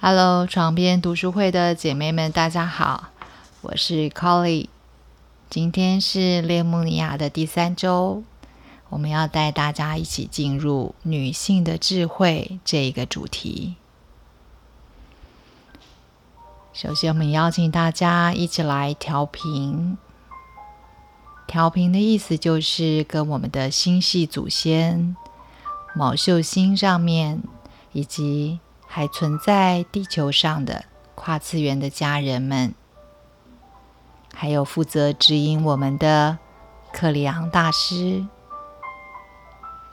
Hello，床边读书会的姐妹们，大家好，我是 Colly。今天是列穆尼亚的第三周，我们要带大家一起进入女性的智慧这一个主题。首先，我们邀请大家一起来调频。调频的意思就是跟我们的星系祖先、卯宿星上面以及还存在地球上的跨次元的家人们，还有负责指引我们的克里昂大师，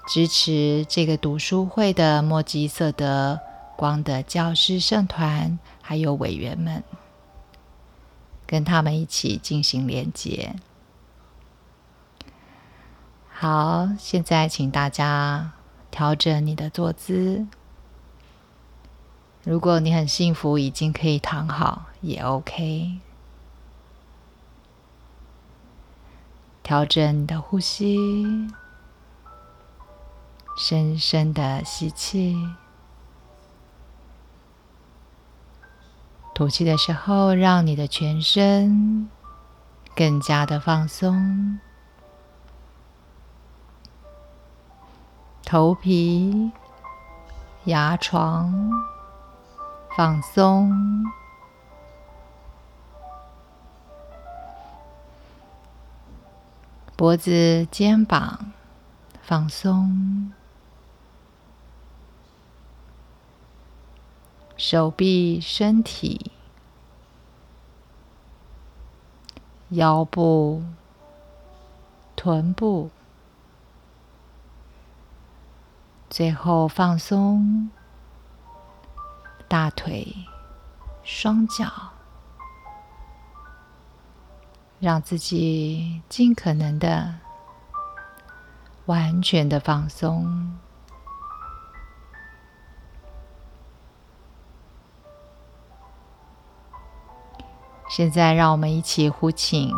支持这个读书会的莫吉瑟德光的教师圣团，还有委员们，跟他们一起进行连接。好，现在请大家调整你的坐姿。如果你很幸福，已经可以躺好，也 OK。调整你的呼吸，深深的吸气，吐气的时候，让你的全身更加的放松，头皮、牙床。放松，脖子、肩膀放松，手臂、身体、腰部、臀部，最后放松。大腿、双脚，让自己尽可能的完全的放松。现在，让我们一起呼请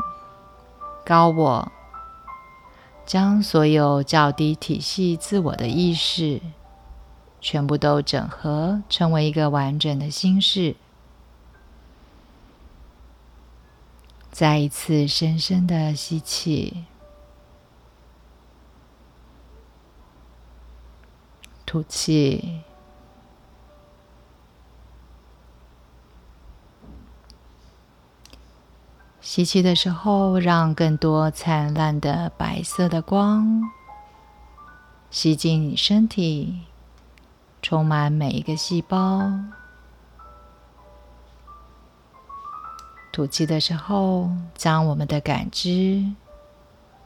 高我，将所有较低体系自我的意识。全部都整合，成为一个完整的心事。再一次深深的吸气，吐气。吸气的时候，让更多灿烂的白色的光吸进你身体。充满每一个细胞。吐气的时候，将我们的感知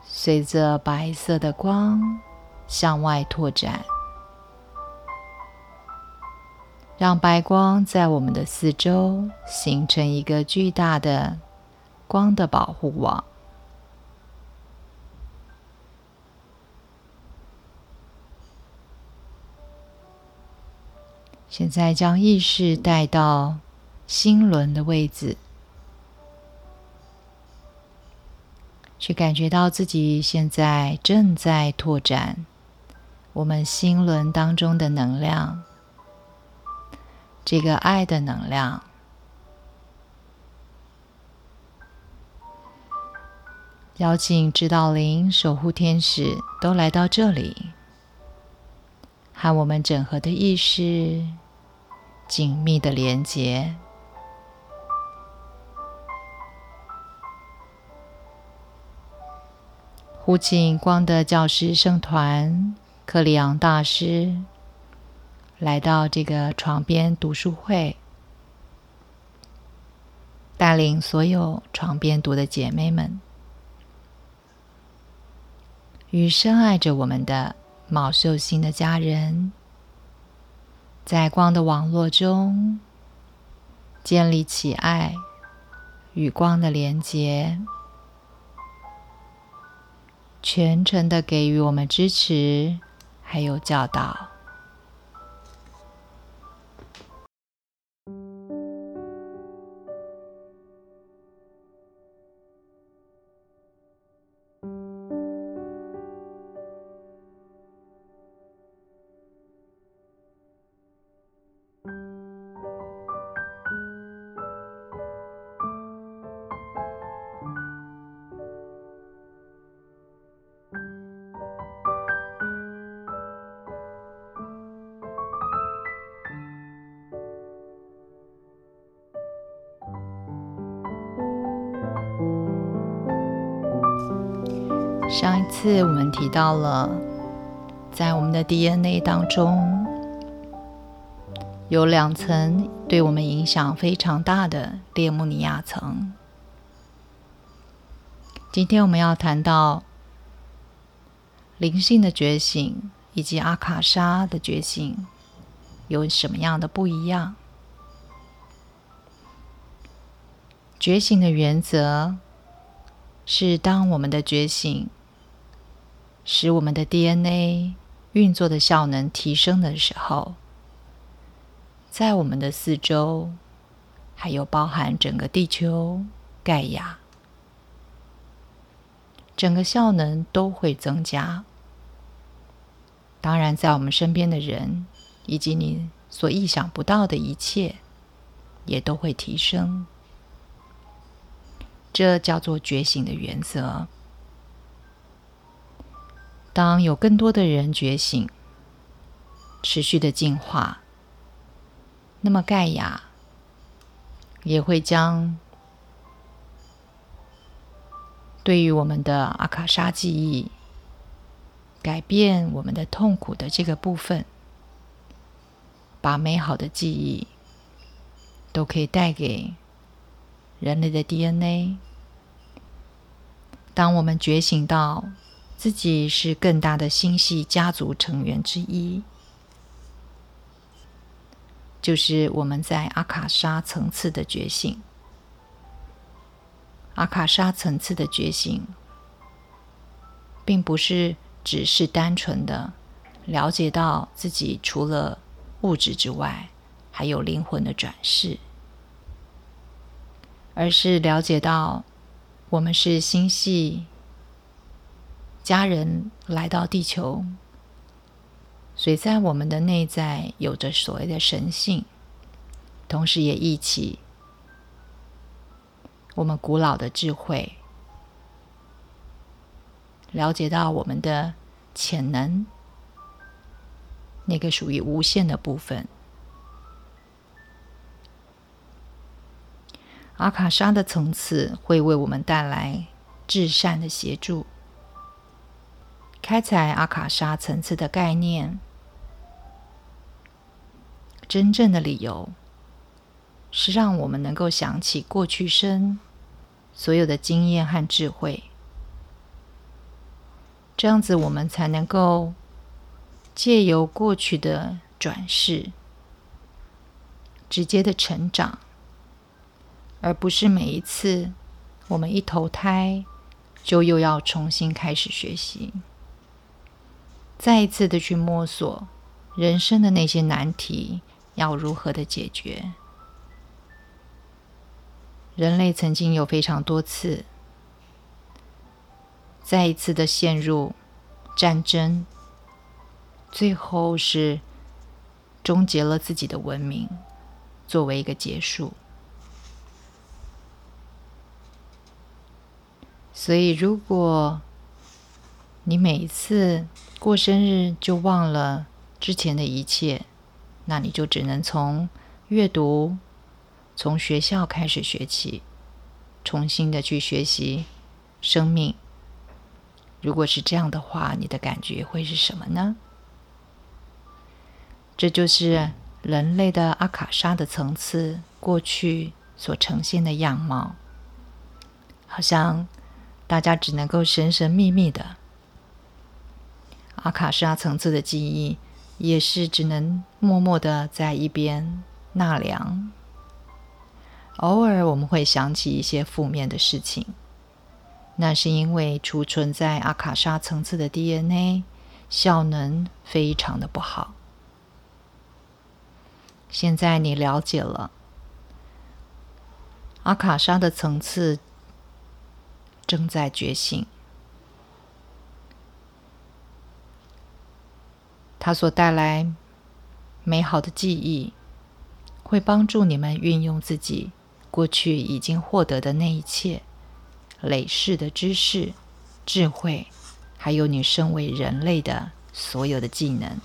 随着白色的光向外拓展，让白光在我们的四周形成一个巨大的光的保护网。现在将意识带到心轮的位置，去感觉到自己现在正在拓展我们心轮当中的能量，这个爱的能量。邀请指导灵、守护天使都来到这里，和我们整合的意识。紧密的连接，呼请光的教师圣团克里昂大师来到这个床边读书会，带领所有床边读的姐妹们，与深爱着我们的毛秀星的家人，在光的网络中建立起爱与光的连结，全程的给予我们支持，还有教导。上一次我们提到了，在我们的 DNA 当中，有两层对我们影响非常大的列穆尼亚层。今天我们要谈到灵性的觉醒以及阿卡莎的觉醒有什么样的不一样？觉醒的原则是，当我们的觉醒。使我们的 DNA 运作的效能提升的时候，在我们的四周，还有包含整个地球、盖亚，整个效能都会增加。当然，在我们身边的人，以及你所意想不到的一切，也都会提升。这叫做觉醒的原则。当有更多的人觉醒，持续的进化，那么盖亚也会将对于我们的阿卡莎记忆改变我们的痛苦的这个部分，把美好的记忆都可以带给人类的 DNA。当我们觉醒到。自己是更大的星系家族成员之一，就是我们在阿卡莎层次的觉醒。阿卡莎层次的觉醒，并不是只是单纯的了解到自己除了物质之外，还有灵魂的转世，而是了解到我们是星系。家人来到地球，所以在我们的内在有着所谓的神性，同时也忆起我们古老的智慧，了解到我们的潜能，那个属于无限的部分。阿卡莎的层次会为我们带来至善的协助。开采阿卡莎层次的概念，真正的理由是让我们能够想起过去生所有的经验和智慧，这样子我们才能够借由过去的转世，直接的成长，而不是每一次我们一投胎就又要重新开始学习。再一次的去摸索人生的那些难题要如何的解决。人类曾经有非常多次再一次的陷入战争，最后是终结了自己的文明，作为一个结束。所以，如果你每一次过生日就忘了之前的一切，那你就只能从阅读、从学校开始学起，重新的去学习生命。如果是这样的话，你的感觉会是什么呢？这就是人类的阿卡莎的层次过去所呈现的样貌，好像大家只能够神神秘秘的。阿卡莎层次的记忆也是只能默默的在一边纳凉。偶尔我们会想起一些负面的事情，那是因为储存在阿卡莎层次的 DNA 效能非常的不好。现在你了解了。阿卡莎的层次正在觉醒，它所带来美好的记忆，会帮助你们运用自己过去已经获得的那一切累世的知识、智慧，还有你身为人类的所有的技能。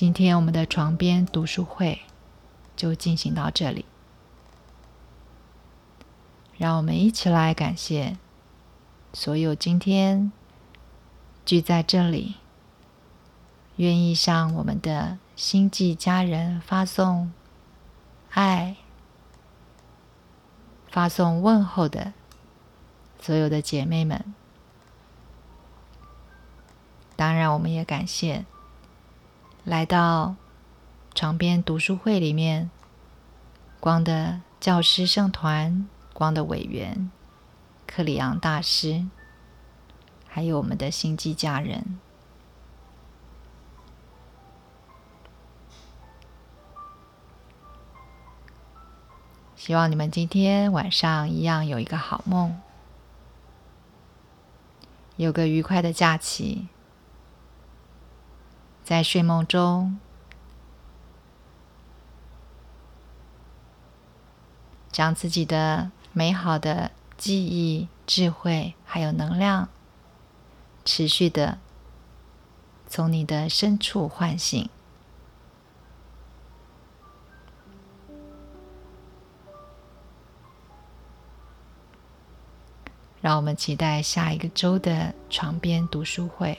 今天我们的床边读书会就进行到这里，让我们一起来感谢所有今天聚在这里、愿意向我们的星际家人发送爱、发送问候的所有的姐妹们。当然，我们也感谢。来到床边读书会里面，光的教师圣团、光的委员克里昂大师，还有我们的星际家人，希望你们今天晚上一样有一个好梦，有个愉快的假期。在睡梦中，将自己的美好的记忆、智慧还有能量，持续的从你的深处唤醒。让我们期待下一个周的床边读书会。